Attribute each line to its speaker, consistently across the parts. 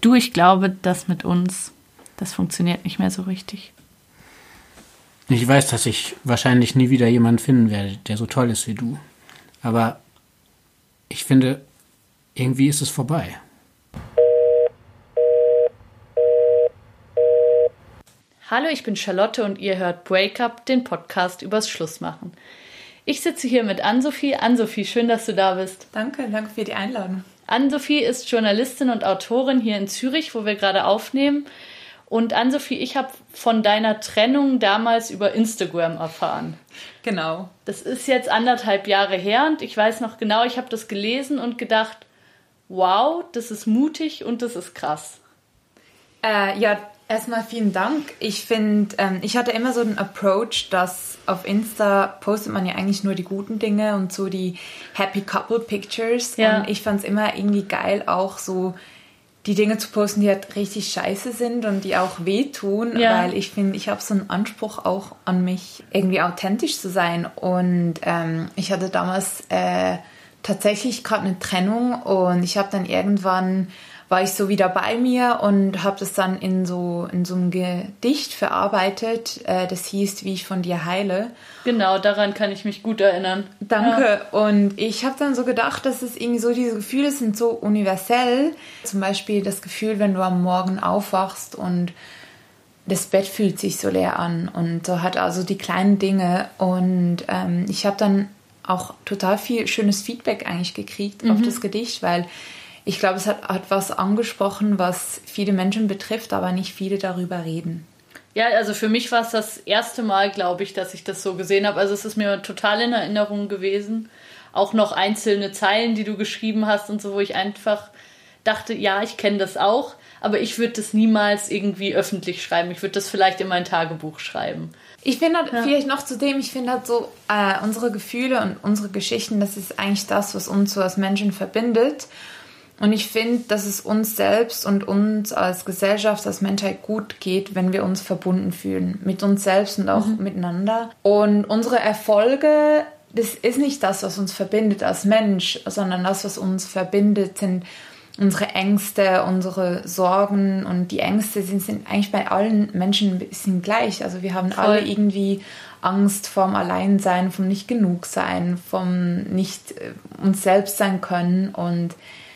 Speaker 1: Du, ich glaube, das mit uns, das funktioniert nicht mehr so richtig.
Speaker 2: Ich weiß, dass ich wahrscheinlich nie wieder jemanden finden werde, der so toll ist wie du. Aber ich finde, irgendwie ist es vorbei.
Speaker 1: Hallo, ich bin Charlotte und ihr hört Breakup, den Podcast übers Schlussmachen. Ich sitze hier mit Ann-Sophie. Ann-Sophie, schön, dass du da bist.
Speaker 3: Danke, danke für die Einladung.
Speaker 1: Ann-Sophie ist Journalistin und Autorin hier in Zürich, wo wir gerade aufnehmen. Und Ann-Sophie, ich habe von deiner Trennung damals über Instagram erfahren.
Speaker 3: Genau.
Speaker 1: Das ist jetzt anderthalb Jahre her und ich weiß noch genau, ich habe das gelesen und gedacht, wow, das ist mutig und das ist krass.
Speaker 3: Äh, ja, erstmal vielen Dank. Ich finde, ähm, ich hatte immer so einen Approach, dass auf Insta postet man ja eigentlich nur die guten Dinge und so die Happy Couple Pictures. Ja. Und ich fand es immer irgendwie geil, auch so die Dinge zu posten, die halt richtig scheiße sind und die auch wehtun, ja. weil ich finde, ich habe so einen Anspruch auch an mich, irgendwie authentisch zu sein. Und ähm, ich hatte damals äh, tatsächlich gerade eine Trennung und ich habe dann irgendwann war ich so wieder bei mir und habe das dann in so, in so einem Gedicht verarbeitet. Äh, das hieß, wie ich von dir heile.
Speaker 1: Genau, daran kann ich mich gut erinnern.
Speaker 3: Danke. Ja. Und ich habe dann so gedacht, dass es irgendwie so, diese Gefühle sind so universell. Zum Beispiel das Gefühl, wenn du am Morgen aufwachst und das Bett fühlt sich so leer an und so hat also die kleinen Dinge. Und ähm, ich habe dann auch total viel schönes Feedback eigentlich gekriegt mhm. auf das Gedicht, weil ich glaube, es hat, hat was angesprochen, was viele Menschen betrifft, aber nicht viele darüber reden.
Speaker 1: Ja, also für mich war es das erste Mal, glaube ich, dass ich das so gesehen habe. Also es ist mir total in Erinnerung gewesen. Auch noch einzelne Zeilen, die du geschrieben hast und so, wo ich einfach dachte, ja, ich kenne das auch, aber ich würde das niemals irgendwie öffentlich schreiben. Ich würde das vielleicht in mein Tagebuch schreiben.
Speaker 3: Ich finde halt ja. vielleicht noch zu dem, ich finde halt so, äh, unsere Gefühle und unsere Geschichten, das ist eigentlich das, was uns so als Menschen verbindet. Und ich finde, dass es uns selbst und uns als Gesellschaft, als Menschheit gut geht, wenn wir uns verbunden fühlen. Mit uns selbst und auch mhm. miteinander. Und unsere Erfolge, das ist nicht das, was uns verbindet als Mensch, sondern das, was uns verbindet, sind unsere Ängste, unsere Sorgen. Und die Ängste sind, sind eigentlich bei allen Menschen ein bisschen gleich. Also wir haben Voll. alle irgendwie Angst vom Alleinsein, vom nicht genug sein, vom nicht äh, uns selbst sein können. Und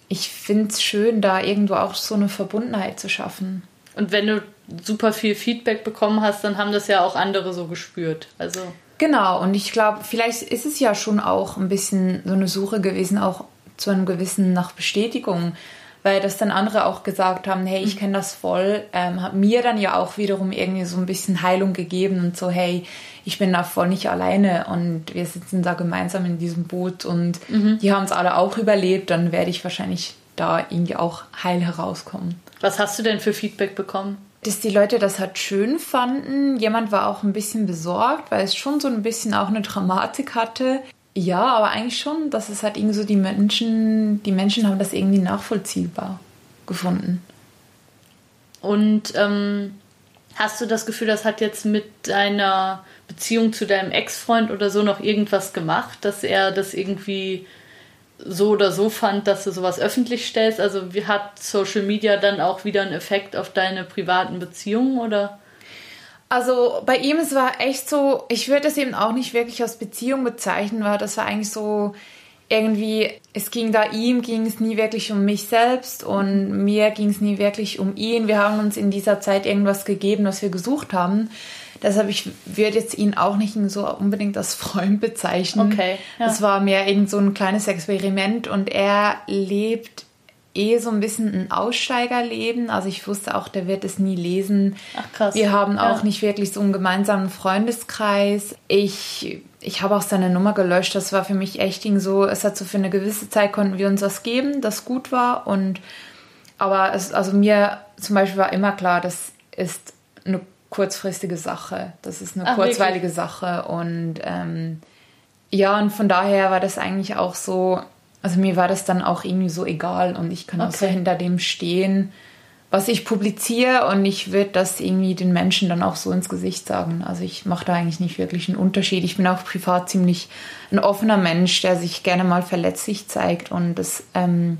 Speaker 3: ich finde es schön, da irgendwo auch so eine Verbundenheit zu schaffen.
Speaker 1: Und wenn du super viel Feedback bekommen hast, dann haben das ja auch andere so gespürt. Also
Speaker 3: genau. Und ich glaube, vielleicht ist es ja schon auch ein bisschen so eine Suche gewesen, auch zu einem gewissen nach Bestätigung, weil das dann andere auch gesagt haben, hey, ich mhm. kenne das voll, ähm, hat mir dann ja auch wiederum irgendwie so ein bisschen Heilung gegeben und so, hey, ich bin da voll nicht alleine und wir sitzen da gemeinsam in diesem Boot und mhm. die haben es alle auch überlebt, dann werde ich wahrscheinlich da irgendwie auch heil herauskommen.
Speaker 1: Was hast du denn für Feedback bekommen?
Speaker 3: Dass die Leute das halt schön fanden. Jemand war auch ein bisschen besorgt, weil es schon so ein bisschen auch eine Dramatik hatte. Ja, aber eigentlich schon, dass es halt irgendwie so die Menschen, die Menschen haben das irgendwie nachvollziehbar gefunden.
Speaker 1: Und ähm, hast du das Gefühl, das hat jetzt mit deiner Beziehung zu deinem Ex-Freund oder so noch irgendwas gemacht, dass er das irgendwie so oder so fand, dass du sowas öffentlich stellst? Also hat Social Media dann auch wieder einen Effekt auf deine privaten Beziehungen oder?
Speaker 3: Also bei ihm, es war echt so, ich würde es eben auch nicht wirklich als Beziehung bezeichnen, weil das war eigentlich so irgendwie, es ging da ihm, ging es nie wirklich um mich selbst und mir ging es nie wirklich um ihn. Wir haben uns in dieser Zeit irgendwas gegeben, was wir gesucht haben. Deshalb, ich würde jetzt ihn auch nicht so unbedingt als Freund bezeichnen.
Speaker 1: Okay.
Speaker 3: Ja. Es war mehr irgend so ein kleines Experiment und er lebt eh so ein bisschen ein Aussteigerleben. Also ich wusste auch, der wird es nie lesen.
Speaker 1: Ach krass.
Speaker 3: Wir haben ja. auch nicht wirklich so einen gemeinsamen Freundeskreis. Ich, ich habe auch seine Nummer gelöscht. Das war für mich echt so, es hat so für eine gewisse Zeit konnten wir uns was geben, das gut war. Und aber es, also mir zum Beispiel war immer klar, das ist eine kurzfristige Sache. Das ist eine Ach, kurzweilige wirklich? Sache. Und ähm, ja, und von daher war das eigentlich auch so, also mir war das dann auch irgendwie so egal und ich kann okay. auch so hinter dem stehen, was ich publiziere und ich würde das irgendwie den Menschen dann auch so ins Gesicht sagen. Also ich mache da eigentlich nicht wirklich einen Unterschied. Ich bin auch privat ziemlich ein offener Mensch, der sich gerne mal verletzlich zeigt und das ähm,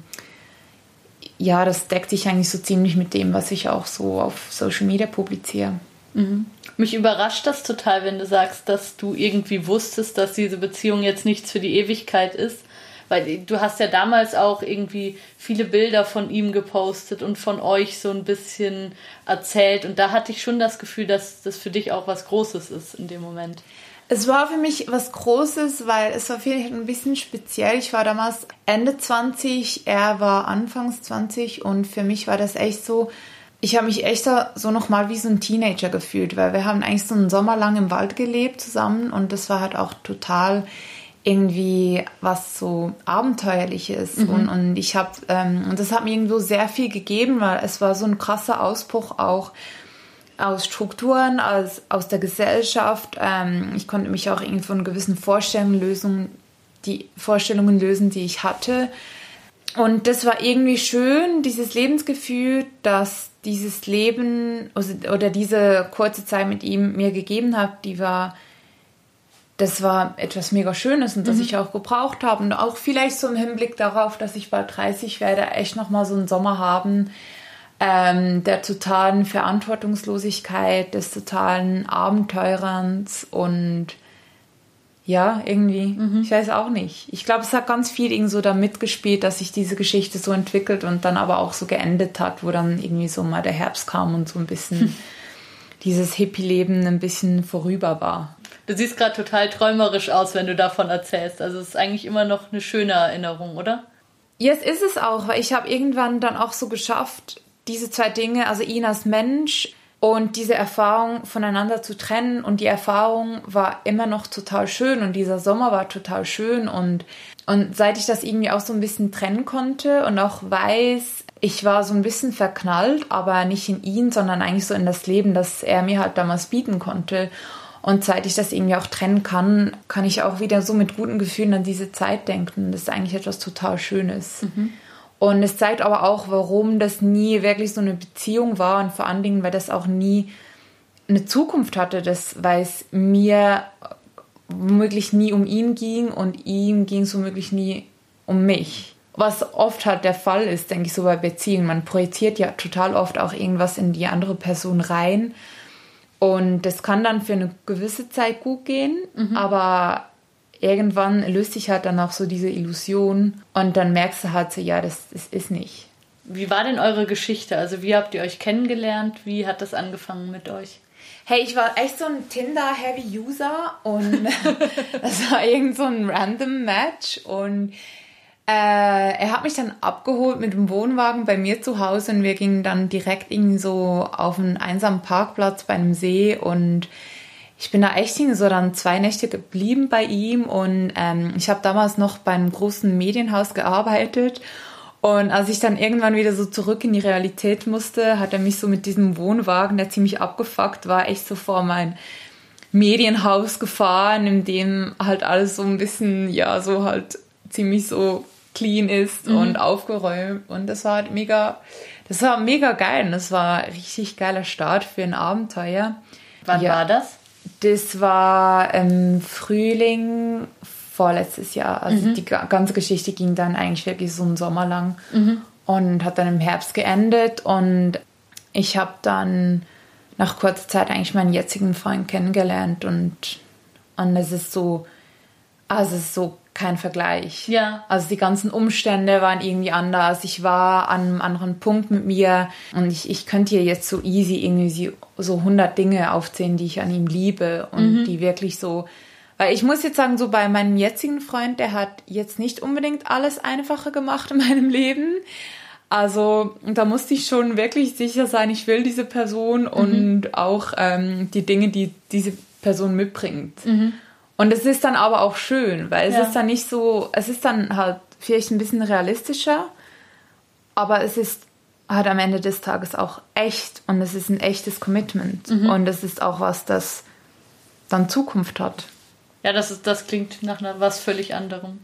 Speaker 3: ja, das deckt sich eigentlich so ziemlich mit dem, was ich auch so auf Social Media publiziere.
Speaker 1: Mhm. Mich überrascht das total, wenn du sagst, dass du irgendwie wusstest, dass diese Beziehung jetzt nichts für die Ewigkeit ist. Weil du hast ja damals auch irgendwie viele Bilder von ihm gepostet und von euch so ein bisschen erzählt. Und da hatte ich schon das Gefühl, dass das für dich auch was Großes ist in dem Moment.
Speaker 3: Es war für mich was Großes, weil es war vielleicht ein bisschen speziell. Ich war damals Ende 20, er war Anfangs 20 und für mich war das echt so, ich habe mich echt so nochmal wie so ein Teenager gefühlt, weil wir haben eigentlich so einen Sommer lang im Wald gelebt zusammen und das war halt auch total irgendwie was so abenteuerliches mhm. und, und ich habe ähm, und das hat mir irgendwo sehr viel gegeben, weil es war so ein krasser Ausbruch auch aus Strukturen, aus, aus der Gesellschaft. Ähm, ich konnte mich auch irgendwie von gewissen Vorstellungen lösen, die Vorstellungen lösen, die ich hatte. Und das war irgendwie schön, dieses Lebensgefühl, dass dieses Leben oder diese kurze Zeit mit ihm mir gegeben hat, die war, das war etwas mega Schönes und das mhm. ich auch gebraucht habe. Und auch vielleicht so im Hinblick darauf, dass ich bald 30 werde, echt nochmal so einen Sommer haben, ähm, der totalen Verantwortungslosigkeit, des totalen Abenteurens und ja, irgendwie, mhm. ich weiß auch nicht. Ich glaube, es hat ganz viel irgendwie so da mitgespielt, dass sich diese Geschichte so entwickelt und dann aber auch so geendet hat, wo dann irgendwie so mal der Herbst kam und so ein bisschen. dieses Hippie-Leben ein bisschen vorüber war.
Speaker 1: Du siehst gerade total träumerisch aus, wenn du davon erzählst. Also es ist eigentlich immer noch eine schöne Erinnerung, oder?
Speaker 3: Ja, es ist es auch, weil ich habe irgendwann dann auch so geschafft, diese zwei Dinge, also ihn als Mensch und diese Erfahrung voneinander zu trennen. Und die Erfahrung war immer noch total schön und dieser Sommer war total schön. Und, und seit ich das irgendwie auch so ein bisschen trennen konnte und auch weiß, ich war so ein bisschen verknallt, aber nicht in ihn, sondern eigentlich so in das Leben, das er mir halt damals bieten konnte. Und seit ich das irgendwie auch trennen kann, kann ich auch wieder so mit guten Gefühlen an diese Zeit denken. Das ist eigentlich etwas total Schönes. Mhm. Und es zeigt aber auch, warum das nie wirklich so eine Beziehung war und vor allen Dingen, weil das auch nie eine Zukunft hatte, das, weil es mir womöglich nie um ihn ging und ihm ging es womöglich nie um mich. Was oft halt der Fall ist, denke ich, so bei Beziehungen. Man projiziert ja total oft auch irgendwas in die andere Person rein. Und das kann dann für eine gewisse Zeit gut gehen, mhm. aber irgendwann löst sich halt dann auch so diese Illusion und dann merkst du halt so, ja, das, das ist nicht.
Speaker 1: Wie war denn eure Geschichte? Also wie habt ihr euch kennengelernt? Wie hat das angefangen mit euch?
Speaker 3: Hey, ich war echt so ein Tinder-Heavy-User und das war irgend so ein random Match und äh, er hat mich dann abgeholt mit dem Wohnwagen bei mir zu Hause und wir gingen dann direkt irgendwie so auf einen einsamen Parkplatz bei einem See und ich bin da echt so dann zwei Nächte geblieben bei ihm und ähm, ich habe damals noch bei einem großen Medienhaus gearbeitet und als ich dann irgendwann wieder so zurück in die Realität musste, hat er mich so mit diesem Wohnwagen, der ziemlich abgefuckt war, echt so vor mein Medienhaus gefahren, in dem halt alles so ein bisschen, ja, so halt ziemlich so clean ist mhm. und aufgeräumt und das war halt mega, das war mega geil und das war ein richtig geiler Start für ein Abenteuer.
Speaker 1: Wann ja. war das?
Speaker 3: Das war im Frühling vorletztes Jahr. Also mhm. die ganze Geschichte ging dann eigentlich wirklich so einen Sommer lang mhm. und hat dann im Herbst geendet. Und ich habe dann nach kurzer Zeit eigentlich meinen jetzigen Freund kennengelernt und, und es ist so, also es ist so kein Vergleich. Ja. Also die ganzen Umstände waren irgendwie anders. Ich war an einem anderen Punkt mit mir und ich, ich könnte hier jetzt so easy irgendwie so 100 Dinge aufzählen, die ich an ihm liebe und mhm. die wirklich so, weil ich muss jetzt sagen, so bei meinem jetzigen Freund, der hat jetzt nicht unbedingt alles einfacher gemacht in meinem Leben. Also da musste ich schon wirklich sicher sein, ich will diese Person mhm. und auch ähm, die Dinge, die diese Person mitbringt. Mhm. Und es ist dann aber auch schön, weil es ja. ist dann nicht so, es ist dann halt vielleicht ein bisschen realistischer, aber es ist halt am Ende des Tages auch echt und es ist ein echtes Commitment mhm. und es ist auch was, das dann Zukunft hat.
Speaker 1: Ja, das ist, das klingt nach einer, was völlig anderem.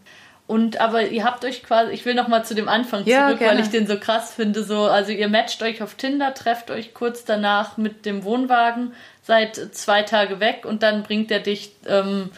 Speaker 1: Und aber ihr habt euch quasi, ich will noch mal zu dem Anfang ja, zurück, gerne. weil ich den so krass finde. So, also ihr matcht euch auf Tinder, trefft euch kurz danach mit dem Wohnwagen, seid zwei Tage weg und dann bringt er dich ähm,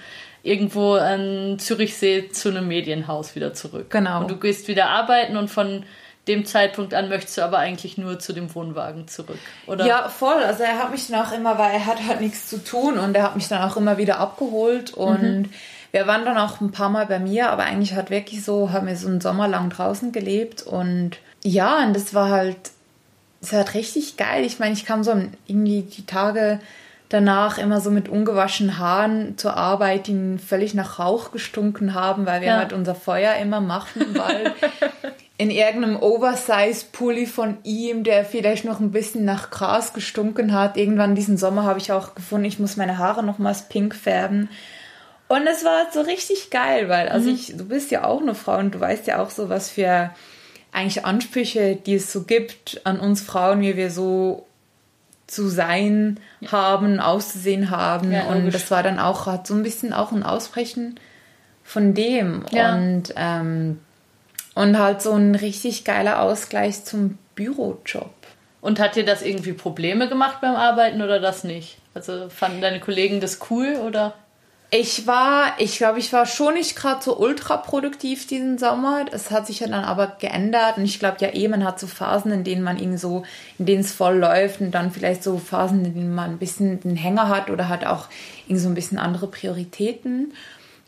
Speaker 1: irgendwo an Zürichsee zu einem Medienhaus wieder zurück. Genau. Und du gehst wieder arbeiten und von dem Zeitpunkt an möchtest du aber eigentlich nur zu dem Wohnwagen zurück, oder?
Speaker 3: Ja, voll. Also er hat mich dann auch immer, weil er hat halt nichts zu tun und er hat mich dann auch immer wieder abgeholt und mhm. Wir waren dann auch ein paar Mal bei mir, aber eigentlich hat wirklich so, haben wir so einen Sommer lang draußen gelebt und ja, und das war halt, war halt richtig geil. Ich meine, ich kam so irgendwie die Tage danach immer so mit ungewaschenen Haaren zur Arbeit, die völlig nach Rauch gestunken haben, weil wir ja. halt unser Feuer immer machten weil in irgendeinem Oversize-Pulli von ihm, der vielleicht noch ein bisschen nach Gras gestunken hat. Irgendwann diesen Sommer habe ich auch gefunden, ich muss meine Haare nochmals pink färben. Und es war so richtig geil, weil, also mhm. ich, du bist ja auch eine Frau und du weißt ja auch so, was für eigentlich Ansprüche, die es so gibt an uns Frauen, wie wir so zu sein ja. haben, auszusehen haben. Ja, und das war dann auch, hat so ein bisschen auch ein Ausbrechen von dem. Ja. Und ähm, und halt so ein richtig geiler Ausgleich zum Bürojob.
Speaker 1: Und hat dir das irgendwie Probleme gemacht beim Arbeiten oder das nicht? Also fanden deine Kollegen das cool oder?
Speaker 3: Ich war, ich glaube, ich war schon nicht gerade so ultra produktiv diesen Sommer. Es hat sich ja dann aber geändert und ich glaube ja eh, man hat so Phasen, in denen man irgendwie so, in denen es voll läuft und dann vielleicht so Phasen, in denen man ein bisschen den Hänger hat oder hat auch irgendwie so ein bisschen andere Prioritäten.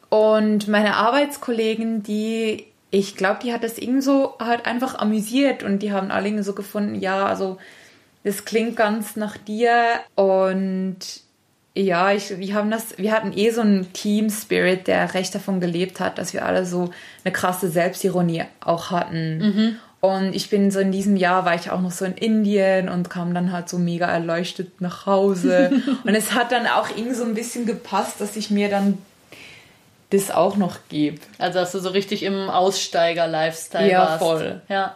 Speaker 3: Und meine Arbeitskollegen, die ich glaube, die hat das irgendwie so halt einfach amüsiert und die haben alle irgendwie so gefunden, ja, also das klingt ganz nach dir und ja, ich, wir haben das, wir hatten eh so einen Team Spirit, der recht davon gelebt hat, dass wir alle so eine krasse Selbstironie auch hatten. Mhm. Und ich bin so in diesem Jahr, war ich auch noch so in Indien und kam dann halt so mega erleuchtet nach Hause. und es hat dann auch irgendwie so ein bisschen gepasst, dass ich mir dann das auch noch gibt.
Speaker 1: Also dass du so richtig im Aussteiger-Lifestyle ja, warst.
Speaker 3: Voll. Ja,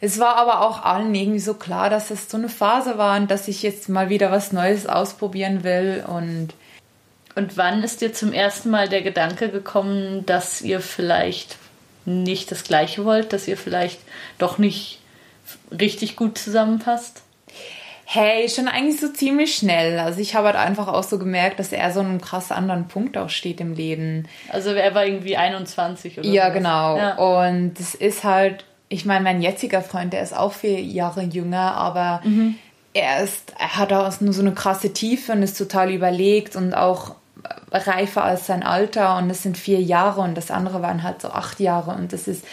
Speaker 3: Es war aber auch allen irgendwie so klar, dass es so eine Phase war und dass ich jetzt mal wieder was Neues ausprobieren will und
Speaker 1: und wann ist dir zum ersten Mal der Gedanke gekommen, dass ihr vielleicht nicht das Gleiche wollt, dass ihr vielleicht doch nicht richtig gut zusammenpasst?
Speaker 3: Hey, schon eigentlich so ziemlich schnell. Also ich habe halt einfach auch so gemerkt, dass er so einen krass anderen Punkt auch steht im Leben.
Speaker 1: Also er war irgendwie 21
Speaker 3: oder Ja, sowas. genau. Ja. Und es ist halt, ich meine, mein jetziger Freund, der ist auch vier Jahre jünger, aber mhm. er ist, er hat auch nur so eine krasse Tiefe und ist total überlegt und auch reifer als sein Alter und es sind vier Jahre und das andere waren halt so acht Jahre und das ist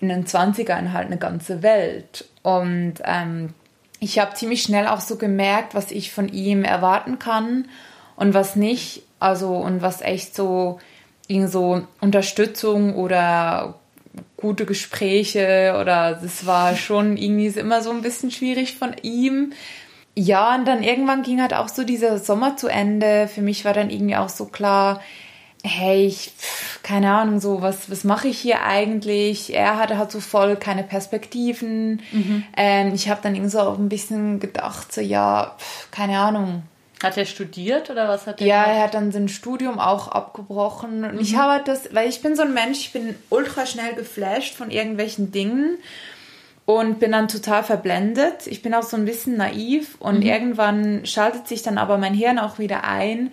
Speaker 3: in den 20ern halt eine ganze Welt. Und ähm, ich habe ziemlich schnell auch so gemerkt, was ich von ihm erwarten kann und was nicht. Also und was echt so irgendwie so Unterstützung oder gute Gespräche oder das war schon irgendwie immer so ein bisschen schwierig von ihm. Ja, und dann irgendwann ging halt auch so dieser Sommer zu Ende. Für mich war dann irgendwie auch so klar, hey, ich, keine Ahnung, so, was, was mache ich hier eigentlich? Er hatte halt so voll keine Perspektiven. Mhm. Ähm, ich habe dann irgendwie so auch ein bisschen gedacht, so, ja, keine Ahnung.
Speaker 1: Hat er studiert oder was hat
Speaker 3: er? Ja, gemacht? er hat dann sein Studium auch abgebrochen. Und mhm. ich habe halt das, weil ich bin so ein Mensch, ich bin ultra schnell geflasht von irgendwelchen Dingen und bin dann total verblendet. Ich bin auch so ein bisschen naiv und mhm. irgendwann schaltet sich dann aber mein Hirn auch wieder ein.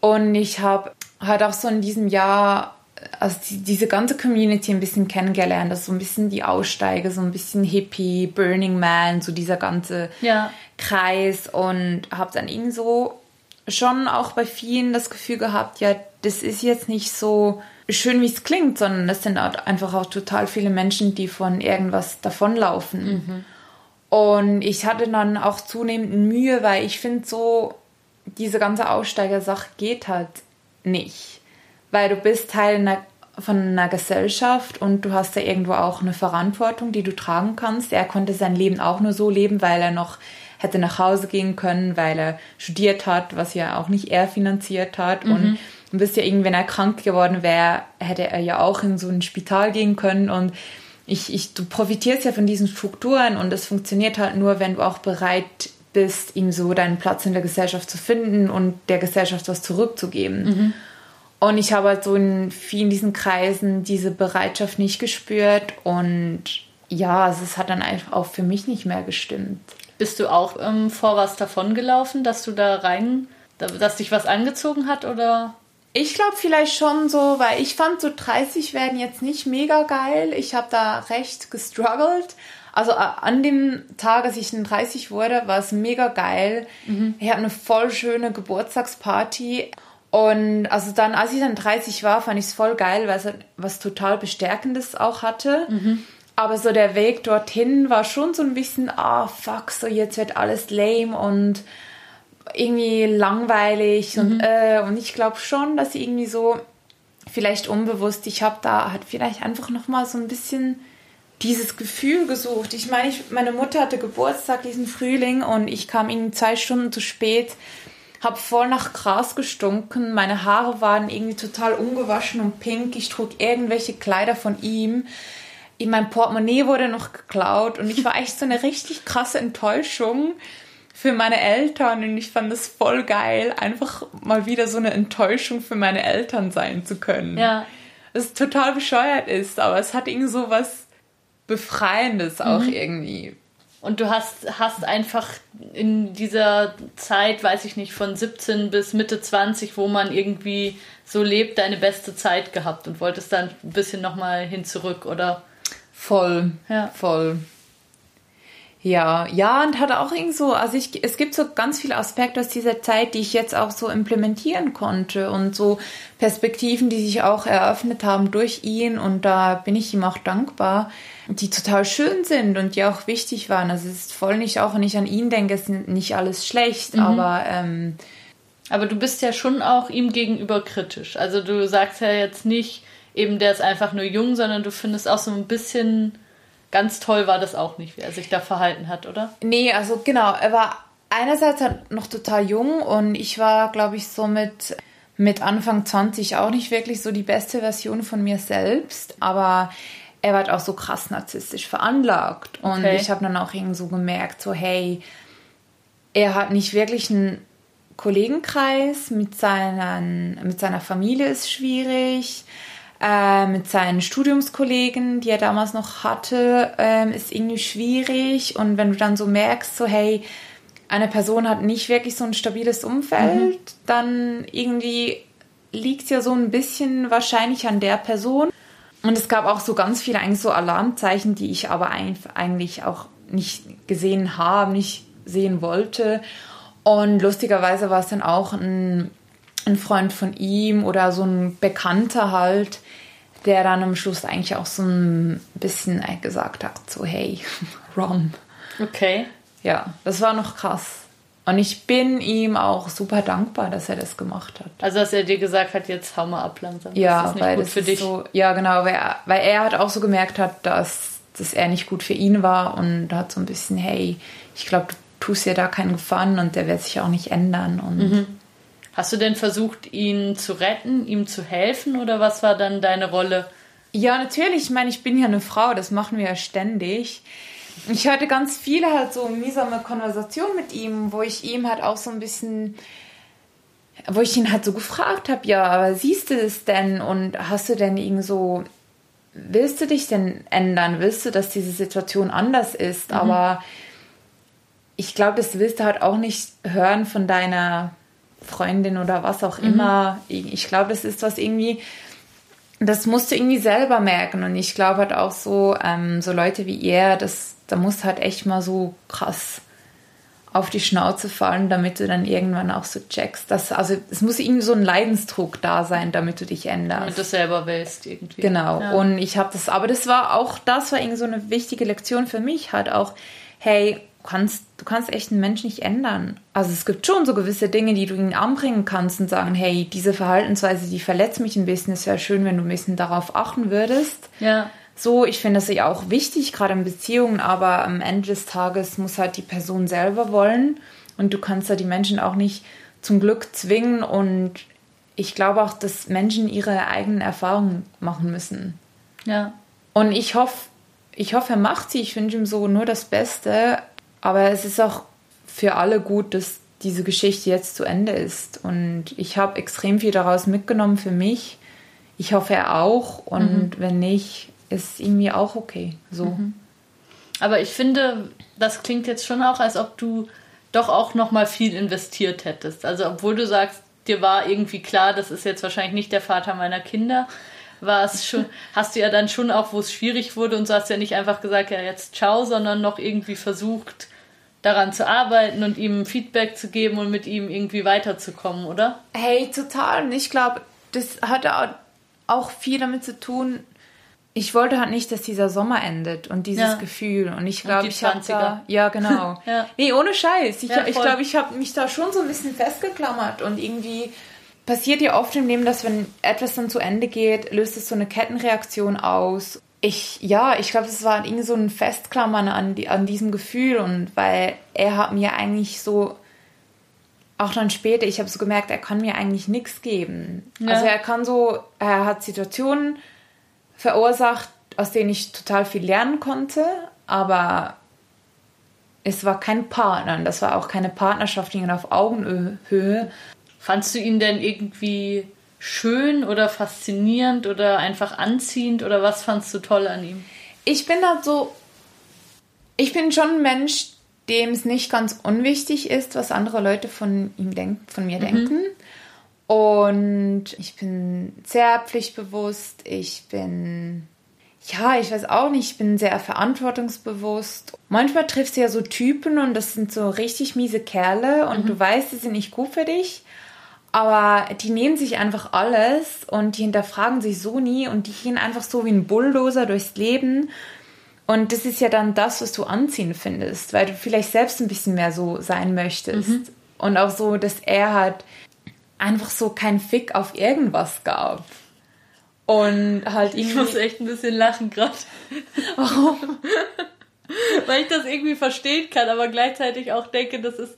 Speaker 3: Und ich habe halt auch so in diesem Jahr also die, diese ganze Community ein bisschen kennengelernt, ist so ein bisschen die Aussteiger, so ein bisschen Hippie, Burning Man, so dieser ganze ja. Kreis und habe dann irgendwie so schon auch bei vielen das Gefühl gehabt, ja, das ist jetzt nicht so schön, wie es klingt, sondern das sind halt einfach auch total viele Menschen, die von irgendwas davonlaufen. Mhm. Und ich hatte dann auch zunehmend Mühe, weil ich finde so, diese ganze Aussteigersache geht halt nicht. Weil du bist Teil einer, von einer Gesellschaft und du hast da irgendwo auch eine Verantwortung, die du tragen kannst. Er konnte sein Leben auch nur so leben, weil er noch hätte nach Hause gehen können, weil er studiert hat, was ja auch nicht er finanziert hat. Mhm. Und du bist ja irgendwie, wenn er krank geworden wäre, hätte er ja auch in so ein Spital gehen können und ich, ich, du profitierst ja von diesen Strukturen und es funktioniert halt nur, wenn du auch bereit bist, ihm so deinen Platz in der Gesellschaft zu finden und der Gesellschaft was zurückzugeben. Mhm. Und ich habe halt so in vielen diesen Kreisen diese Bereitschaft nicht gespürt und ja, es hat dann einfach auch für mich nicht mehr gestimmt.
Speaker 1: Bist du auch ähm, vor was davongelaufen, dass du da rein, dass dich was angezogen hat oder?
Speaker 3: Ich glaube vielleicht schon so, weil ich fand so 30 werden jetzt nicht mega geil. Ich habe da recht gestruggelt. Also an dem Tag, als ich 30 wurde, war es mega geil. Mhm. Ich hatte eine voll schöne Geburtstagsparty. Und also dann, als ich dann 30 war, fand ich es voll geil, weil es was total Bestärkendes auch hatte. Mhm. Aber so der Weg dorthin war schon so ein bisschen, ah, oh, fuck, so jetzt wird alles lame und irgendwie langweilig. Mhm. Und, äh, und ich glaube schon, dass irgendwie so, vielleicht unbewusst, ich habe da halt vielleicht einfach nochmal so ein bisschen dieses Gefühl gesucht. Ich meine, ich, meine Mutter hatte Geburtstag diesen Frühling und ich kam irgendwie zwei Stunden zu spät, habe voll nach Gras gestunken, meine Haare waren irgendwie total ungewaschen und pink, ich trug irgendwelche Kleider von ihm mein Portemonnaie wurde noch geklaut und ich war echt so eine richtig krasse Enttäuschung für meine Eltern und ich fand es voll geil, einfach mal wieder so eine Enttäuschung für meine Eltern sein zu können. Ja. Es total bescheuert ist, aber es hat irgendwie so was Befreiendes auch mhm. irgendwie.
Speaker 1: Und du hast, hast einfach in dieser Zeit, weiß ich nicht, von 17 bis Mitte 20, wo man irgendwie so lebt, deine beste Zeit gehabt und wolltest dann ein bisschen nochmal hin zurück, oder?
Speaker 3: Voll, ja. voll. Ja, ja, und hat auch irgendwie so, also ich, es gibt so ganz viele Aspekte aus dieser Zeit, die ich jetzt auch so implementieren konnte und so Perspektiven, die sich auch eröffnet haben durch ihn und da bin ich ihm auch dankbar, die total schön sind und die auch wichtig waren. Also es ist voll nicht, auch wenn ich an ihn denke, ist nicht alles schlecht, mhm. aber ähm,
Speaker 1: aber du bist ja schon auch ihm gegenüber kritisch. Also du sagst ja jetzt nicht, eben der ist einfach nur jung, sondern du findest auch so ein bisschen ganz toll war das auch nicht, wie er sich da verhalten hat, oder?
Speaker 3: Nee, also genau, er war einerseits halt noch total jung und ich war, glaube ich, so mit, mit Anfang 20 auch nicht wirklich so die beste Version von mir selbst, aber er war halt auch so krass narzisstisch veranlagt und okay. ich habe dann auch irgendwie so gemerkt, so hey, er hat nicht wirklich einen Kollegenkreis, mit, seinen, mit seiner Familie ist schwierig, äh, mit seinen Studiumskollegen, die er damals noch hatte, äh, ist irgendwie schwierig. Und wenn du dann so merkst, so hey, eine Person hat nicht wirklich so ein stabiles Umfeld, mhm. dann irgendwie liegt es ja so ein bisschen wahrscheinlich an der Person. Und es gab auch so ganz viele eigentlich so Alarmzeichen, die ich aber eigentlich auch nicht gesehen habe, nicht sehen wollte. Und lustigerweise war es dann auch ein ein Freund von ihm oder so ein Bekannter halt, der dann am Schluss eigentlich auch so ein bisschen gesagt hat, so hey, Ron.
Speaker 1: Okay.
Speaker 3: Ja, das war noch krass. Und ich bin ihm auch super dankbar, dass er das gemacht hat.
Speaker 1: Also, dass er dir gesagt hat, jetzt hau mal ab langsam.
Speaker 3: Ja, das ist weil das für dich. So, ja, genau, weil er, weil er halt auch so gemerkt hat, dass das er nicht gut für ihn war und hat so ein bisschen, hey, ich glaube, du tust dir da keinen Gefallen und der wird sich auch nicht ändern. Und mhm.
Speaker 1: Hast du denn versucht, ihn zu retten, ihm zu helfen oder was war dann deine Rolle?
Speaker 3: Ja, natürlich. Ich meine, ich bin ja eine Frau, das machen wir ja ständig. Ich hatte ganz viele halt so mühsame Konversationen mit ihm, wo ich ihm halt auch so ein bisschen, wo ich ihn halt so gefragt habe, ja, aber siehst du das denn und hast du denn irgendwie so, willst du dich denn ändern? Willst du, dass diese Situation anders ist? Mhm. Aber ich glaube, das willst du halt auch nicht hören von deiner Freundin oder was auch mhm. immer. Ich glaube, das ist was irgendwie, das musst du irgendwie selber merken. Und ich glaube halt auch so, ähm, so Leute wie er, das, da musst du halt echt mal so krass auf die Schnauze fallen, damit du dann irgendwann auch so checkst. Dass, also es muss irgendwie so ein Leidensdruck da sein, damit du dich änderst. Damit
Speaker 1: du selber willst irgendwie.
Speaker 3: Genau. Ja. Und ich habe das, aber das war auch, das war irgendwie so eine wichtige Lektion für mich halt auch, hey, kannst, du kannst echt einen Menschen nicht ändern. Also es gibt schon so gewisse Dinge, die du ihnen anbringen kannst und sagen, hey, diese Verhaltensweise, die verletzt mich ein bisschen, es wäre schön, wenn du ein bisschen darauf achten würdest.
Speaker 1: Ja.
Speaker 3: So, ich finde das ja auch wichtig, gerade in Beziehungen, aber am Ende des Tages muss halt die Person selber wollen und du kannst ja die Menschen auch nicht zum Glück zwingen und ich glaube auch, dass Menschen ihre eigenen Erfahrungen machen müssen.
Speaker 1: Ja.
Speaker 3: Und ich hoffe, ich hoffe, er macht sie. Ich wünsche ihm so nur das Beste. Aber es ist auch für alle gut, dass diese Geschichte jetzt zu Ende ist. Und ich habe extrem viel daraus mitgenommen für mich. Ich hoffe, er auch. Und mhm. wenn nicht, ist irgendwie auch okay. So. Mhm.
Speaker 1: Aber ich finde, das klingt jetzt schon auch, als ob du doch auch noch mal viel investiert hättest. Also obwohl du sagst, dir war irgendwie klar, das ist jetzt wahrscheinlich nicht der Vater meiner Kinder, war es schon, hast du ja dann schon auch, wo es schwierig wurde und so hast du ja nicht einfach gesagt, ja jetzt ciao, sondern noch irgendwie versucht, daran zu arbeiten und ihm Feedback zu geben und mit ihm irgendwie weiterzukommen, oder?
Speaker 3: Hey, total. Und ich glaube, das hatte auch viel damit zu tun, ich wollte halt nicht, dass dieser Sommer endet und dieses ja. Gefühl. Und ich glaube, ich habe da. Ja, genau. ja. Nee, ohne Scheiß. Ich, ja, ich glaube, ich habe mich da schon so ein bisschen festgeklammert und irgendwie passiert ja oft im Leben, dass wenn etwas dann zu Ende geht, löst es so eine Kettenreaktion aus. Ich, ja, ich glaube, es war irgendwie so ein Festklammern an, die, an diesem Gefühl und weil er hat mir eigentlich so, auch dann später, ich habe so gemerkt, er kann mir eigentlich nichts geben. Ja. Also er kann so, er hat Situationen verursacht, aus denen ich total viel lernen konnte, aber es war kein Partner und das war auch keine Partnerschaft auf Augenhöhe.
Speaker 1: Fandst du ihn denn irgendwie schön oder faszinierend oder einfach anziehend oder was fandst du toll an ihm?
Speaker 3: Ich bin halt so, ich bin schon ein Mensch, dem es nicht ganz unwichtig ist, was andere Leute von ihm denken, von mir mhm. denken. Und ich bin sehr pflichtbewusst, ich bin, ja, ich weiß auch nicht, ich bin sehr verantwortungsbewusst. Manchmal triffst du ja so Typen und das sind so richtig miese Kerle und mhm. du weißt, die sind nicht gut für dich. Aber die nehmen sich einfach alles und die hinterfragen sich so nie und die gehen einfach so wie ein Bulldozer durchs Leben. Und das ist ja dann das, was du anziehen findest, weil du vielleicht selbst ein bisschen mehr so sein möchtest. Mhm. Und auch so, dass er halt einfach so kein Fick auf irgendwas gab. Und halt
Speaker 1: Ich muss echt ein bisschen lachen gerade. Warum? Weil ich das irgendwie verstehen kann, aber gleichzeitig auch denke, das ist,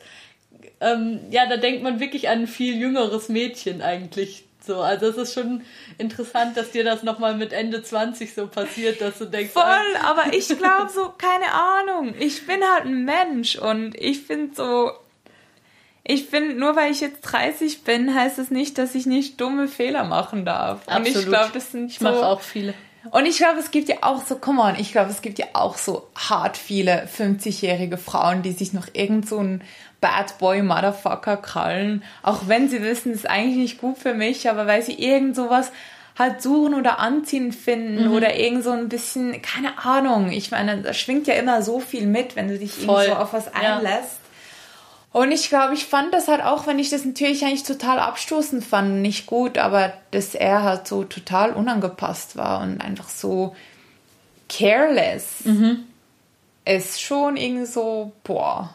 Speaker 1: ähm, ja, da denkt man wirklich an ein viel jüngeres Mädchen eigentlich. So, also es ist schon interessant, dass dir das nochmal mit Ende 20 so passiert, dass du denkst.
Speaker 3: Voll, ah, aber ich glaube so, keine Ahnung. Ich bin halt ein Mensch und ich finde so, ich finde, nur weil ich jetzt 30 bin, heißt es das nicht, dass ich nicht dumme Fehler machen darf. Absolut. Und ich glaube, das sind
Speaker 1: Ich so, mache auch viele.
Speaker 3: Und ich glaube, es gibt ja auch so, come on, ich glaube, es gibt ja auch so hart viele 50-jährige Frauen, die sich noch irgend so ein Bad Boy Motherfucker krallen, auch wenn sie wissen, es ist eigentlich nicht gut für mich, aber weil sie irgend sowas halt suchen oder anziehen finden mhm. oder irgend so ein bisschen, keine Ahnung. Ich meine, da schwingt ja immer so viel mit, wenn du dich Voll. so auf was einlässt. Und ich glaube, ich fand das halt auch, wenn ich das natürlich eigentlich total abstoßend fand, nicht gut, aber dass er halt so total unangepasst war und einfach so careless mhm. ist schon irgendwie so, boah.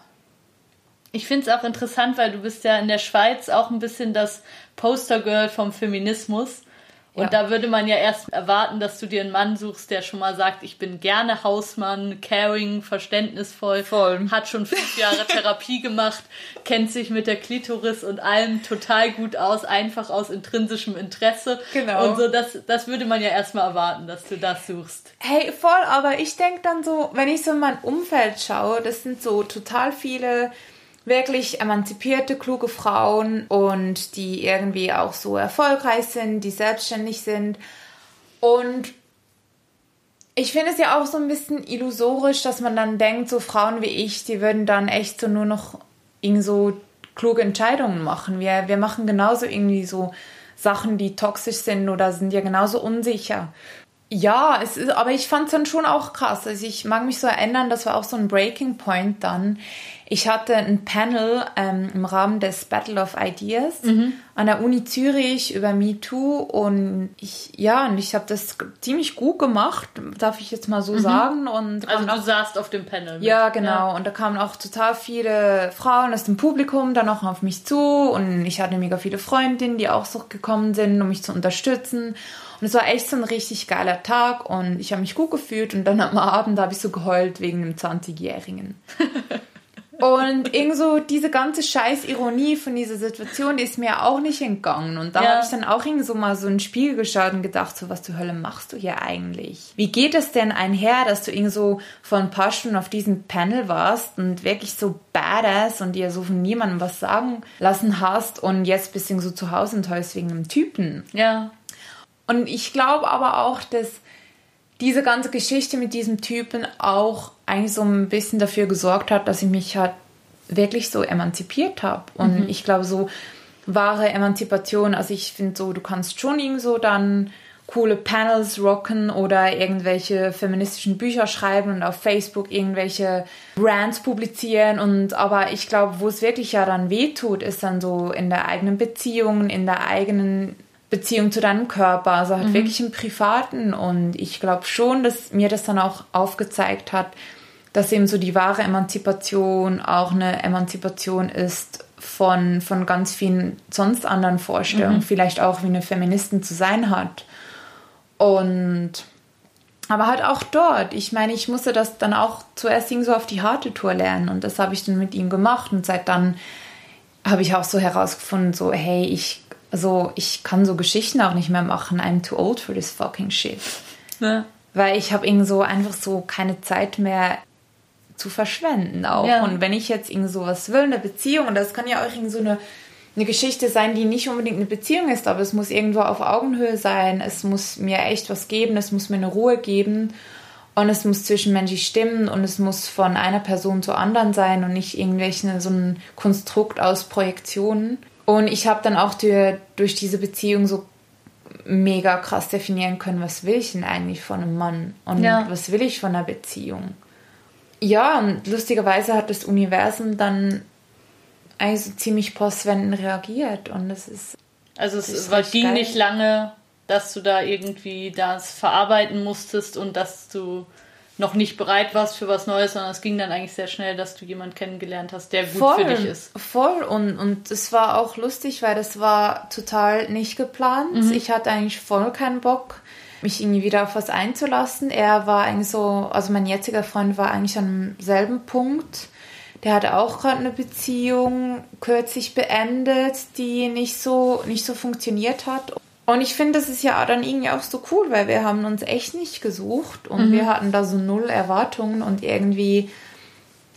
Speaker 1: Ich finde es auch interessant, weil du bist ja in der Schweiz auch ein bisschen das Postergirl vom Feminismus. Und ja. da würde man ja erst erwarten, dass du dir einen Mann suchst, der schon mal sagt, ich bin gerne Hausmann, caring, verständnisvoll, Voll. hat schon fünf Jahre Therapie gemacht, kennt sich mit der Klitoris und allem total gut aus, einfach aus intrinsischem Interesse. Genau. Und so, das, das würde man ja erstmal erwarten, dass du das suchst.
Speaker 3: Hey, voll, aber ich denke dann so, wenn ich so in mein Umfeld schaue, das sind so total viele wirklich emanzipierte, kluge Frauen und die irgendwie auch so erfolgreich sind, die selbstständig sind. Und ich finde es ja auch so ein bisschen illusorisch, dass man dann denkt, so Frauen wie ich, die würden dann echt so nur noch irgendwie so kluge Entscheidungen machen. Wir, wir machen genauso irgendwie so Sachen, die toxisch sind oder sind ja genauso unsicher. Ja, es ist, aber ich fand es dann schon auch krass. Also ich mag mich so erinnern, das war auch so ein Breaking Point dann. Ich hatte ein Panel ähm, im Rahmen des Battle of Ideas mhm. an der Uni Zürich über MeToo und ich, ja, und ich habe das ziemlich gut gemacht, darf ich jetzt mal so mhm. sagen. Und
Speaker 1: also du auch, saßt auf dem Panel.
Speaker 3: Mit. Ja, genau. Ja. Und da kamen auch total viele Frauen aus dem Publikum dann auch auf mich zu und ich hatte mega viele Freundinnen, die auch so gekommen sind, um mich zu unterstützen. Und es war echt so ein richtig geiler Tag und ich habe mich gut gefühlt und dann am Abend habe ich so geheult wegen dem 20-Jährigen. Und irgend so diese ganze scheiß Ironie von dieser Situation, die ist mir auch nicht entgangen. Und da ja. habe ich dann auch irgendwie so mal so ein Spiegel geschaut und gedacht, so was zur Hölle machst du hier eigentlich? Wie geht es denn einher, dass du irgendwie so vor ein paar Stunden auf diesem Panel warst und wirklich so badass und dir so von niemandem was sagen lassen hast und jetzt bist du so zu Hause enttäuscht wegen einem Typen? Ja. Und ich glaube aber auch, dass diese ganze Geschichte mit diesem Typen auch eigentlich so ein bisschen dafür gesorgt hat, dass ich mich halt wirklich so emanzipiert habe. Und mhm. ich glaube, so wahre Emanzipation, also ich finde so, du kannst schon irgendwie so dann coole Panels rocken oder irgendwelche feministischen Bücher schreiben und auf Facebook irgendwelche Brands publizieren und aber ich glaube, wo es wirklich ja dann wehtut, ist dann so in der eigenen Beziehung, in der eigenen Beziehung zu deinem Körper, also halt mhm. wirklich im Privaten und ich glaube schon, dass mir das dann auch aufgezeigt hat, dass eben so die wahre Emanzipation auch eine Emanzipation ist von, von ganz vielen sonst anderen Vorstellungen, mhm. vielleicht auch wie eine Feministin zu sein hat. Und aber halt auch dort. Ich meine, ich musste das dann auch zuerst so auf die harte Tour lernen und das habe ich dann mit ihm gemacht und seit dann habe ich auch so herausgefunden, so hey, ich so ich kann so Geschichten auch nicht mehr machen. I'm too old for this fucking shit. Ja. Weil ich habe irgendwie so einfach so keine Zeit mehr zu verschwenden auch. Ja. Und wenn ich jetzt irgend sowas will, eine Beziehung, und das kann ja auch irgend so eine eine Geschichte sein, die nicht unbedingt eine Beziehung ist, aber es muss irgendwo auf Augenhöhe sein. Es muss mir echt was geben, es muss mir eine Ruhe geben und es muss zwischenmenschlich stimmen und es muss von einer Person zur anderen sein und nicht irgendwelchen so ein Konstrukt aus Projektionen. Und ich habe dann auch durch, durch diese Beziehung so mega krass definieren können, was will ich denn eigentlich von einem Mann und ja. was will ich von einer Beziehung. Ja, und lustigerweise hat das Universum dann eigentlich so ziemlich postwendend reagiert und das ist.
Speaker 1: Also es ist war, ging geil. nicht lange, dass du da irgendwie das verarbeiten musstest und dass du noch nicht bereit warst für was Neues, sondern es ging dann eigentlich sehr schnell, dass du jemanden kennengelernt hast, der gut
Speaker 3: voll,
Speaker 1: für dich ist.
Speaker 3: Voll und und es war auch lustig, weil das war total nicht geplant. Mhm. Ich hatte eigentlich voll keinen Bock, mich irgendwie wieder auf was einzulassen. Er war eigentlich so, also mein jetziger Freund war eigentlich an demselben Punkt der hat auch gerade eine Beziehung kürzlich beendet, die nicht so, nicht so funktioniert hat. Und ich finde, das ist ja dann irgendwie auch so cool, weil wir haben uns echt nicht gesucht und mhm. wir hatten da so null Erwartungen und irgendwie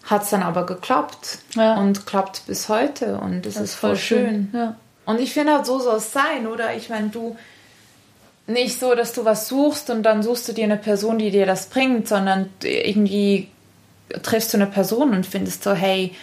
Speaker 3: hat es dann aber geklappt ja. und klappt bis heute und das, das ist voll, voll schön. schön. Ja. Und ich finde halt, so soll es sein, oder? Ich meine, du nicht so, dass du was suchst und dann suchst du dir eine Person, die dir das bringt, sondern irgendwie triffst du eine Person und findest so, hey,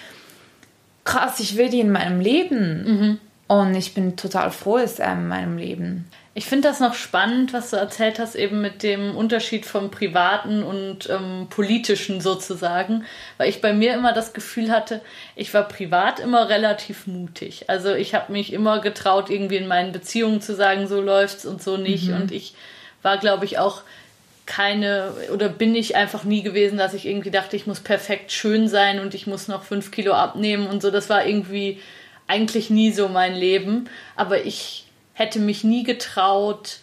Speaker 3: krass, ich will die in meinem Leben. Mhm. Und ich bin total froh, ist er in meinem Leben.
Speaker 1: Ich finde das noch spannend, was du erzählt hast, eben mit dem Unterschied vom Privaten und ähm, Politischen sozusagen, weil ich bei mir immer das Gefühl hatte, ich war privat immer relativ mutig. Also ich habe mich immer getraut, irgendwie in meinen Beziehungen zu sagen, so läuft's und so nicht. Mhm. Und ich war, glaube ich, auch keine oder bin ich einfach nie gewesen, dass ich irgendwie dachte, ich muss perfekt schön sein und ich muss noch fünf Kilo abnehmen und so. Das war irgendwie eigentlich nie so mein Leben. Aber ich hätte mich nie getraut,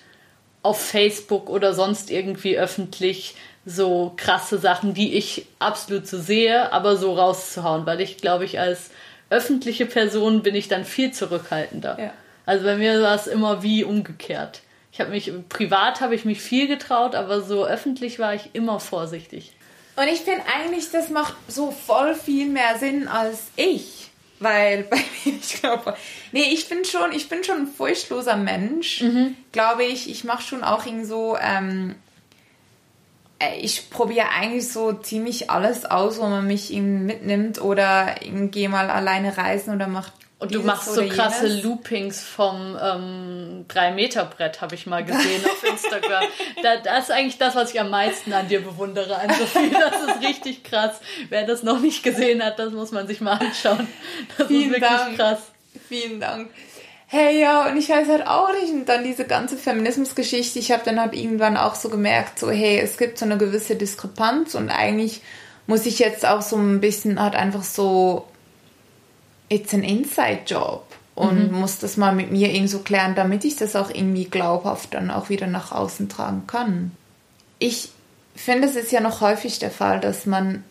Speaker 1: auf Facebook oder sonst irgendwie öffentlich so krasse Sachen, die ich absolut so sehe, aber so rauszuhauen, weil ich glaube ich als öffentliche Person bin ich dann viel zurückhaltender. Ja. Also bei mir war es immer wie umgekehrt. Ich habe mich privat habe ich mich viel getraut, aber so öffentlich war ich immer vorsichtig.
Speaker 3: Und ich finde eigentlich, das macht so voll viel mehr Sinn als ich. Weil bei mir, ich glaube, nee, ich bin schon, ich bin schon ein furchtloser Mensch. Mhm. Glaube ich, ich mache schon auch irgendwie so, ähm, äh, ich probiere eigentlich so ziemlich alles aus, wo man mich mitnimmt oder gehe mal alleine reisen oder macht
Speaker 1: und du machst so krasse jenes. Loopings vom ähm, 3-Meter-Brett, habe ich mal gesehen auf Instagram. da, das ist eigentlich das, was ich am meisten an dir bewundere, an Sophie. Das ist richtig krass. Wer das noch nicht gesehen hat, das muss man sich mal anschauen. Das Vielen ist wirklich
Speaker 3: Dank. krass. Vielen Dank. Hey, ja, und ich weiß halt auch nicht. Und dann diese ganze Feminismusgeschichte, ich habe dann halt irgendwann auch so gemerkt, so, hey, es gibt so eine gewisse Diskrepanz und eigentlich muss ich jetzt auch so ein bisschen halt einfach so it's an inside job und mhm. muss das mal mit mir irgendwie so klären, damit ich das auch irgendwie glaubhaft dann auch wieder nach außen tragen kann. Ich finde, es ist ja noch häufig der Fall, dass man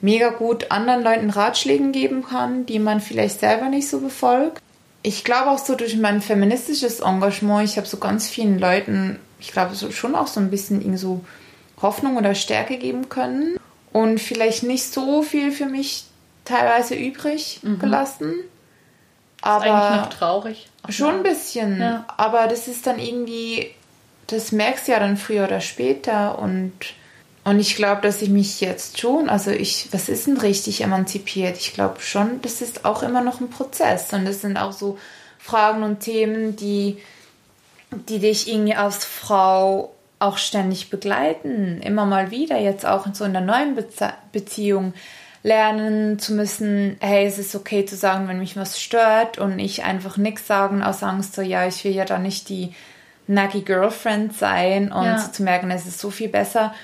Speaker 3: mega gut anderen Leuten Ratschläge geben kann, die man vielleicht selber nicht so befolgt. Ich glaube auch so durch mein feministisches Engagement, ich habe so ganz vielen Leuten, ich glaube so schon auch so ein bisschen irgendwie so Hoffnung oder Stärke geben können und vielleicht nicht so viel für mich teilweise übrig mhm. gelassen. Aber ist eigentlich noch traurig. Schon ein bisschen. Ja. Aber das ist dann irgendwie, das merkst du ja dann früher oder später und und ich glaube, dass ich mich jetzt schon, also ich, was ist denn richtig emanzipiert? Ich glaube schon, das ist auch immer noch ein Prozess. Und das sind auch so Fragen und Themen, die die dich irgendwie als Frau auch ständig begleiten, immer mal wieder, jetzt auch in so einer neuen Be Beziehung lernen zu müssen, hey, es ist okay zu sagen, wenn mich was stört und ich einfach nichts sagen aus Angst, so ja, ich will ja da nicht die naggy Girlfriend sein und ja. zu merken, es ist so viel besser,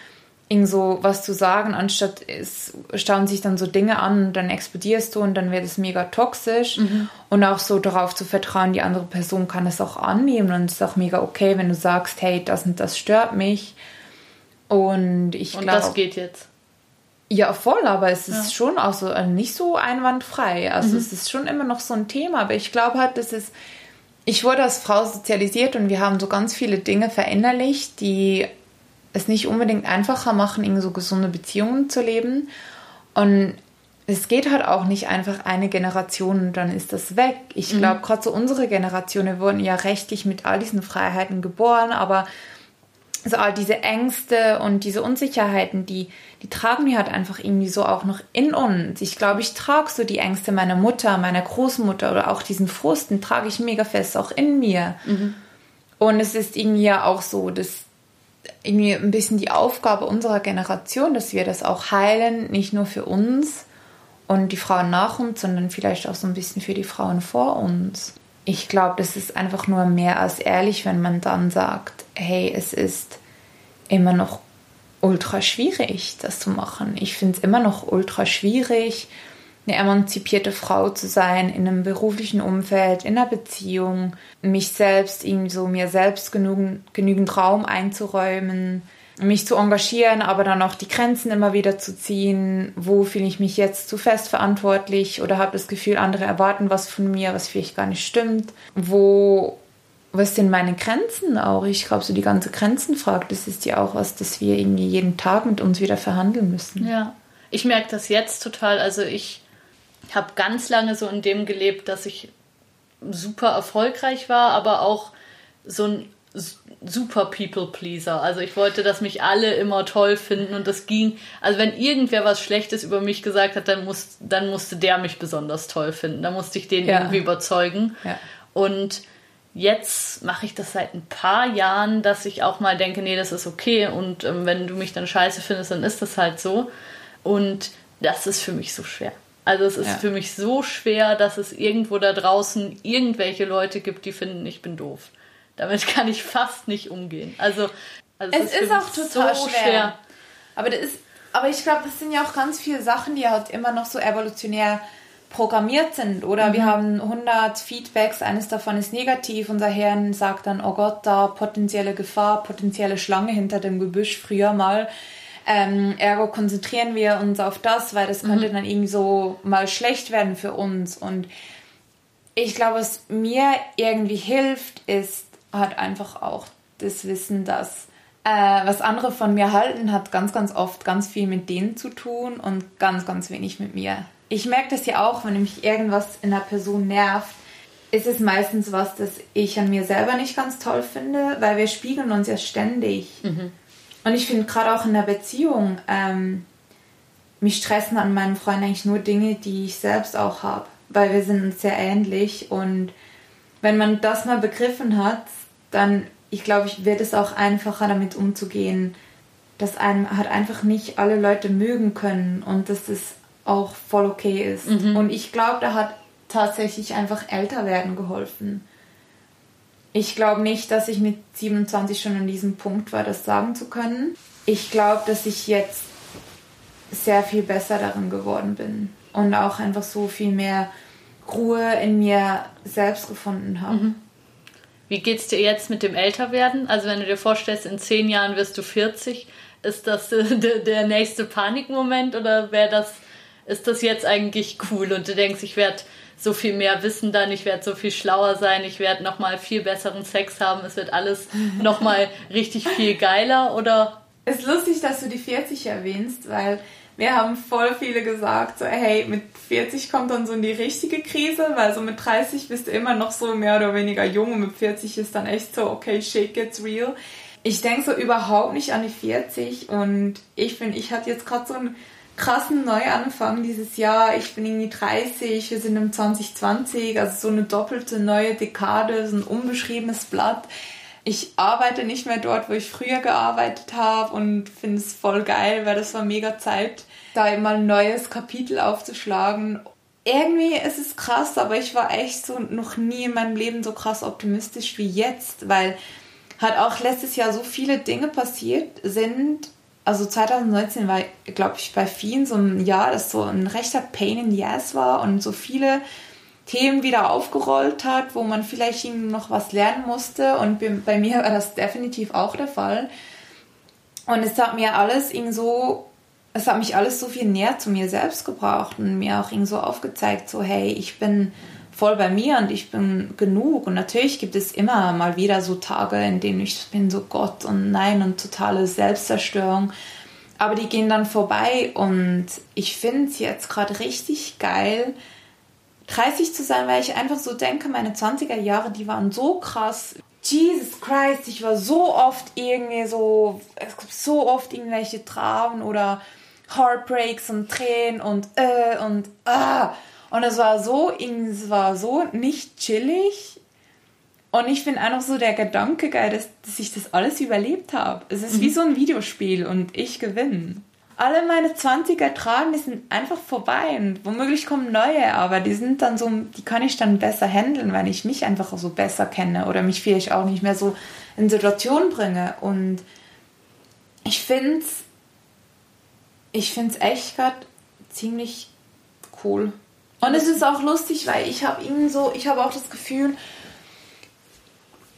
Speaker 3: irgend so was zu sagen, anstatt es stauen sich dann so Dinge an und dann explodierst du und dann wird es mega toxisch mhm. und auch so darauf zu vertrauen, die andere Person kann es auch annehmen und es ist auch mega okay, wenn du sagst, hey, das und das stört mich und ich
Speaker 1: glaube... Und das geht jetzt?
Speaker 3: Ja, voll, aber es ist ja. schon auch so also nicht so einwandfrei. Also mhm. es ist schon immer noch so ein Thema, aber ich glaube halt, das ist ich wurde als Frau sozialisiert und wir haben so ganz viele Dinge verinnerlicht, die es nicht unbedingt einfacher machen, irgendwie so gesunde Beziehungen zu leben. Und es geht halt auch nicht einfach eine Generation und dann ist das weg. Ich glaube, mhm. gerade so unsere Generation, wir wurden ja rechtlich mit all diesen Freiheiten geboren, aber so all diese Ängste und diese Unsicherheiten, die, die tragen wir halt einfach irgendwie so auch noch in uns. Ich glaube, ich trage so die Ängste meiner Mutter, meiner Großmutter oder auch diesen Frusten trage ich mega fest auch in mir. Mhm. Und es ist irgendwie ja auch so, dass irgendwie ein bisschen die Aufgabe unserer Generation, dass wir das auch heilen, nicht nur für uns und die Frauen nach uns, sondern vielleicht auch so ein bisschen für die Frauen vor uns. Ich glaube, das ist einfach nur mehr als ehrlich, wenn man dann sagt, hey, es ist immer noch ultra schwierig, das zu machen. Ich finde es immer noch ultra schwierig, eine emanzipierte Frau zu sein in einem beruflichen Umfeld, in einer Beziehung, mich selbst irgendwie so mir selbst genügend, genügend Raum einzuräumen, mich zu engagieren, aber dann auch die Grenzen immer wieder zu ziehen. Wo fühle ich mich jetzt zu fest verantwortlich oder habe das Gefühl, andere erwarten was von mir, was vielleicht gar nicht stimmt? Wo was sind meine Grenzen auch? Ich glaube, so die ganze Grenzenfrage, das ist ja auch was, das wir irgendwie jeden Tag mit uns wieder verhandeln müssen.
Speaker 1: Ja, ich merke das jetzt total. Also ich habe ganz lange so in dem gelebt, dass ich super erfolgreich war, aber auch so ein super People Pleaser. Also ich wollte, dass mich alle immer toll finden und das ging. Also wenn irgendwer was Schlechtes über mich gesagt hat, dann, muss, dann musste der mich besonders toll finden. Da musste ich den ja. irgendwie überzeugen. Ja. Und jetzt mache ich das seit ein paar Jahren, dass ich auch mal denke, nee, das ist okay und ähm, wenn du mich dann scheiße findest, dann ist das halt so. Und das ist für mich so schwer. Also es ist ja. für mich so schwer, dass es irgendwo da draußen irgendwelche Leute gibt, die finden, ich bin doof. Damit kann ich fast nicht umgehen. Also, also
Speaker 3: es, es ist, ist auch total so schwer. schwer. Aber, das ist, aber ich glaube, das sind ja auch ganz viele Sachen, die halt immer noch so evolutionär programmiert sind. Oder mhm. wir haben 100 Feedbacks, eines davon ist negativ. Unser Hirn sagt dann, oh Gott, da potenzielle Gefahr, potenzielle Schlange hinter dem Gebüsch früher mal. Ähm, ergo konzentrieren wir uns auf das, weil das könnte mhm. dann irgendwie so mal schlecht werden für uns. Und ich glaube, was mir irgendwie hilft, ist halt einfach auch das Wissen, dass äh, was andere von mir halten, hat ganz, ganz oft ganz viel mit denen zu tun und ganz, ganz wenig mit mir. Ich merke das ja auch, wenn mich irgendwas in einer Person nervt, ist es meistens was, das ich an mir selber nicht ganz toll finde, weil wir spiegeln uns ja ständig. Mhm. Und ich finde gerade auch in der Beziehung, ähm, mich stressen an meinem Freund eigentlich nur Dinge, die ich selbst auch habe, weil wir sind uns sehr ähnlich und wenn man das mal begriffen hat, dann, ich glaube, ich wird es auch einfacher damit umzugehen, dass einem halt einfach nicht alle Leute mögen können und dass das auch voll okay ist. Mhm. Und ich glaube, da hat tatsächlich einfach älter werden geholfen ich glaube nicht, dass ich mit 27 schon an diesem Punkt war, das sagen zu können. Ich glaube, dass ich jetzt sehr viel besser darin geworden bin und auch einfach so viel mehr Ruhe in mir selbst gefunden habe. Mhm.
Speaker 1: Wie geht's dir jetzt mit dem Älterwerden? Also wenn du dir vorstellst, in zehn Jahren wirst du 40, ist das der nächste Panikmoment oder wäre das, ist das jetzt eigentlich cool und du denkst, ich werde so viel mehr wissen dann, ich werde so viel schlauer sein, ich werde nochmal viel besseren Sex haben, es wird alles nochmal richtig viel geiler oder?
Speaker 3: Es ist lustig, dass du die 40 erwähnst, weil wir haben voll viele gesagt, so, hey, mit 40 kommt dann so in die richtige Krise, weil so mit 30 bist du immer noch so mehr oder weniger jung und mit 40 ist dann echt so, okay, shit gets real. Ich denke so überhaupt nicht an die 40 und ich finde, ich hatte jetzt gerade so ein krassen Neuanfang dieses Jahr. Ich bin irgendwie 30, wir sind im 2020, also so eine doppelte neue Dekade, so ein unbeschriebenes Blatt. ich arbeite nicht mehr dort, wo ich früher gearbeitet habe und finde es voll geil, weil das war mega Zeit, da immer ein neues Kapitel aufzuschlagen. Irgendwie ist es krass, aber ich war echt so noch nie in meinem Leben so krass optimistisch wie jetzt, weil halt auch letztes Jahr so viele Dinge passiert sind. Also 2019 war, glaube ich, bei vielen so ein Jahr, das so ein rechter Pain in the Ass war und so viele Themen wieder aufgerollt hat, wo man vielleicht noch was lernen musste. Und bei mir war das definitiv auch der Fall. Und es hat mir alles irgendwie so, es hat mich alles so viel näher zu mir selbst gebracht und mir auch irgendwie so aufgezeigt, so hey, ich bin voll bei mir und ich bin genug. Und natürlich gibt es immer mal wieder so Tage, in denen ich bin so Gott und nein und totale Selbstzerstörung. Aber die gehen dann vorbei und ich finde es jetzt gerade richtig geil, 30 zu sein, weil ich einfach so denke, meine 20er Jahre, die waren so krass. Jesus Christ, ich war so oft irgendwie so, es gibt so oft irgendwelche Traumen oder Heartbreaks und Tränen und äh und ah. Und es war so, es war so nicht chillig. Und ich finde einfach so der Gedanke geil, dass, dass ich das alles überlebt habe. Es ist mhm. wie so ein Videospiel und ich gewinne alle meine 20er tragen, die sind einfach vorbei und womöglich kommen neue, aber die sind dann so, die kann ich dann besser handeln, weil ich mich einfach so besser kenne oder mich vielleicht auch nicht mehr so in Situationen bringe und ich finde es ich finde es echt gerade ziemlich cool. Und es ist auch lustig, weil ich habe ihnen so, ich habe auch das Gefühl,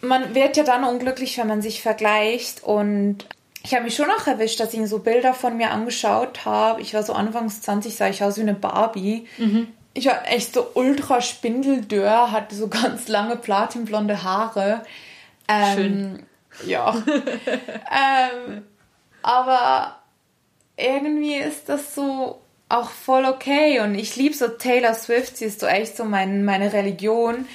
Speaker 3: man wird ja dann unglücklich, wenn man sich vergleicht und ich habe mich schon auch erwischt, dass ich so Bilder von mir angeschaut habe. Ich war so anfangs 20, sah ich aus wie eine Barbie. Mhm. Ich war echt so ultra spindeldürr, hatte so ganz lange platinblonde Haare. Ähm, Schön. Ja. ähm, aber irgendwie ist das so auch voll okay. Und ich liebe so Taylor Swift, sie ist so echt so mein, meine Religion.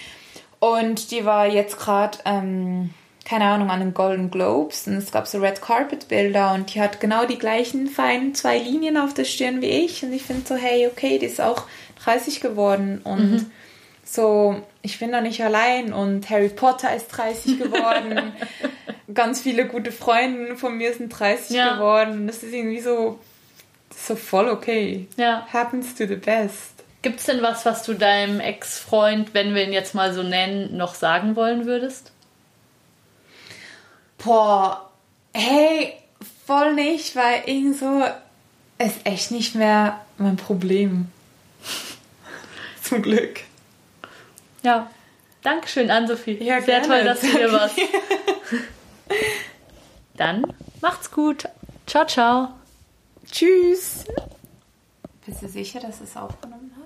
Speaker 3: Und die war jetzt gerade ähm, keine Ahnung, an den Golden Globes. Und es gab so Red Carpet Bilder und die hat genau die gleichen feinen zwei Linien auf der Stirn wie ich. Und ich finde so, hey, okay, die ist auch 30 geworden. Und mhm. so, ich bin da nicht allein. Und Harry Potter ist 30 geworden, ganz viele gute Freunde von mir sind 30 ja. geworden. Das ist irgendwie so, so voll okay. Ja. Happens to the best.
Speaker 1: Gibt es denn was, was du deinem Ex-Freund, wenn wir ihn jetzt mal so nennen, noch sagen wollen würdest?
Speaker 3: boah, hey, voll nicht, weil irgend so ist echt nicht mehr mein Problem. Zum Glück.
Speaker 1: Ja. Dankeschön, Ann-Sophie. Ja, Sehr gerne. toll, dass du hier warst. Dann macht's gut. Ciao, ciao.
Speaker 3: Tschüss. Bist du sicher, dass es aufgenommen hat?